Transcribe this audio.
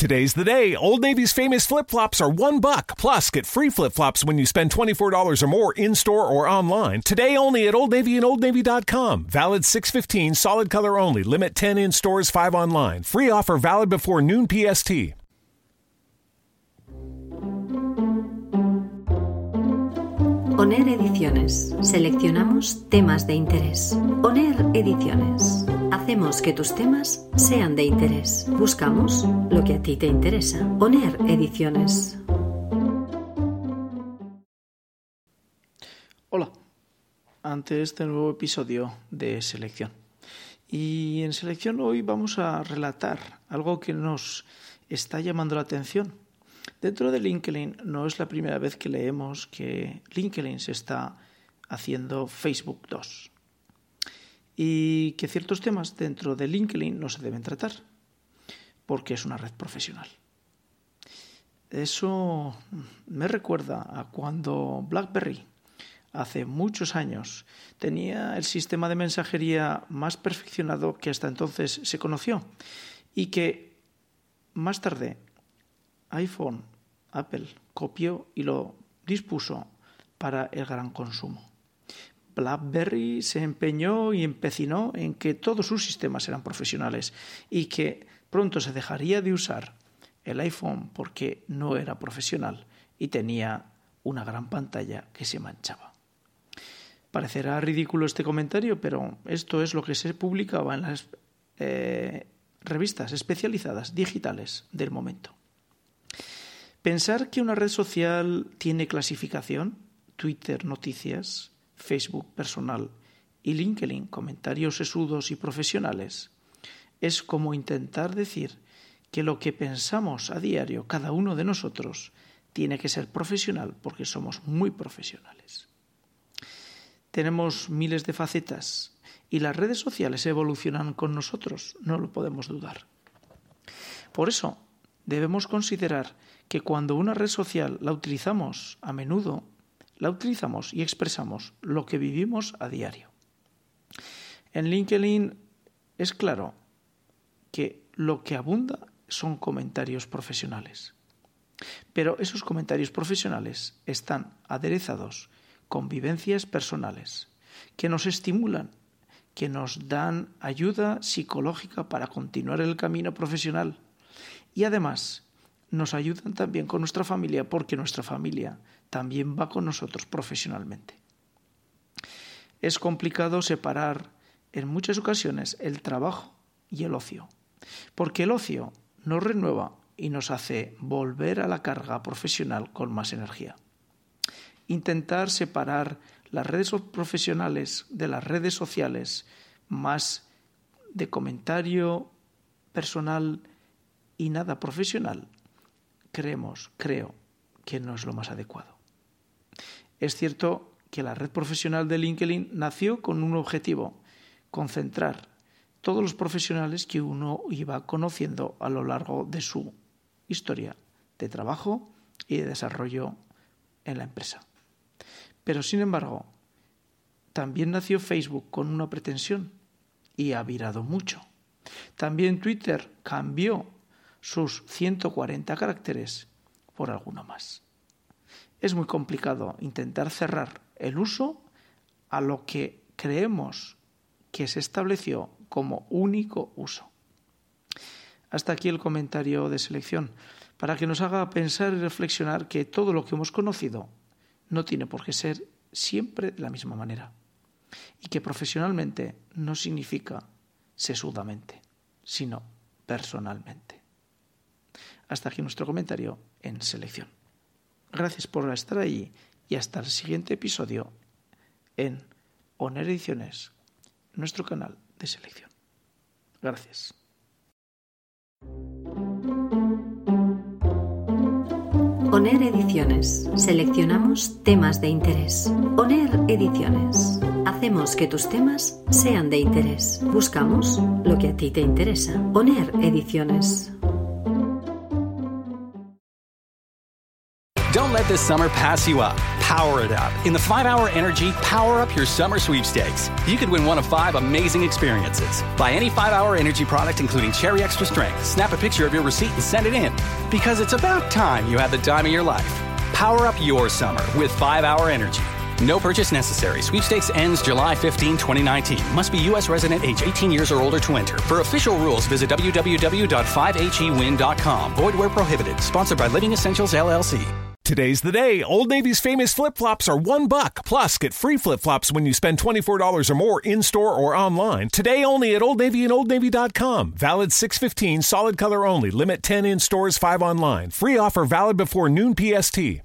Today's the day. Old Navy's famous flip flops are one buck. Plus, get free flip flops when you spend $24 or more in store or online. Today only at Old Navy and OldNavy.com. Valid 615, solid color only. Limit 10 in stores, 5 online. Free offer valid before noon PST. ONER Ediciones. Seleccionamos temas de interés. ONER Ediciones. Hacemos que tus temas sean de interés. Buscamos lo que a ti te interesa. ONER Ediciones. Hola, ante este nuevo episodio de Selección. Y en Selección hoy vamos a relatar algo que nos está llamando la atención Dentro de LinkedIn no es la primera vez que leemos que LinkedIn se está haciendo Facebook 2 y que ciertos temas dentro de LinkedIn no se deben tratar porque es una red profesional. Eso me recuerda a cuando BlackBerry hace muchos años tenía el sistema de mensajería más perfeccionado que hasta entonces se conoció y que más tarde iPhone, Apple copió y lo dispuso para el gran consumo. BlackBerry se empeñó y empecinó en que todos sus sistemas eran profesionales y que pronto se dejaría de usar el iPhone porque no era profesional y tenía una gran pantalla que se manchaba. Parecerá ridículo este comentario, pero esto es lo que se publicaba en las eh, revistas especializadas digitales del momento. Pensar que una red social tiene clasificación, Twitter noticias, Facebook personal y LinkedIn comentarios sesudos y profesionales, es como intentar decir que lo que pensamos a diario cada uno de nosotros tiene que ser profesional porque somos muy profesionales. Tenemos miles de facetas y las redes sociales evolucionan con nosotros, no lo podemos dudar. Por eso debemos considerar que cuando una red social la utilizamos a menudo, la utilizamos y expresamos lo que vivimos a diario. En LinkedIn es claro que lo que abunda son comentarios profesionales. Pero esos comentarios profesionales están aderezados con vivencias personales que nos estimulan, que nos dan ayuda psicológica para continuar el camino profesional y además nos ayudan también con nuestra familia porque nuestra familia también va con nosotros profesionalmente. Es complicado separar en muchas ocasiones el trabajo y el ocio, porque el ocio nos renueva y nos hace volver a la carga profesional con más energía. Intentar separar las redes profesionales de las redes sociales más de comentario personal y nada profesional creemos, creo que no es lo más adecuado. Es cierto que la red profesional de LinkedIn nació con un objetivo, concentrar todos los profesionales que uno iba conociendo a lo largo de su historia de trabajo y de desarrollo en la empresa. Pero sin embargo, también nació Facebook con una pretensión y ha virado mucho. También Twitter cambió sus 140 caracteres por alguno más. Es muy complicado intentar cerrar el uso a lo que creemos que se estableció como único uso. Hasta aquí el comentario de selección, para que nos haga pensar y reflexionar que todo lo que hemos conocido no tiene por qué ser siempre de la misma manera y que profesionalmente no significa sesudamente, sino personalmente. Hasta aquí nuestro comentario en selección. Gracias por estar ahí y hasta el siguiente episodio en Oner Ediciones, nuestro canal de selección. Gracias. ONER Ediciones. Seleccionamos temas de interés. ONER Ediciones. Hacemos que tus temas sean de interés. Buscamos lo que a ti te interesa. ONER Ediciones. Don't let this summer pass you up. Power it up. In the 5 Hour Energy Power Up Your Summer Sweepstakes. You could win one of five amazing experiences. Buy any 5 Hour Energy product, including Cherry Extra Strength. Snap a picture of your receipt and send it in. Because it's about time you had the time of your life. Power up your summer with 5 Hour Energy. No purchase necessary. Sweepstakes ends July 15, 2019. Must be U.S. resident age 18 years or older to enter. For official rules, visit www.5hewin.com. Void where prohibited. Sponsored by Living Essentials, LLC. Today's the day. Old Navy's famous flip flops are one buck. Plus, get free flip flops when you spend $24 or more in store or online. Today only at Old Navy and OldNavy.com. Valid 615, solid color only. Limit 10 in stores, 5 online. Free offer valid before noon PST.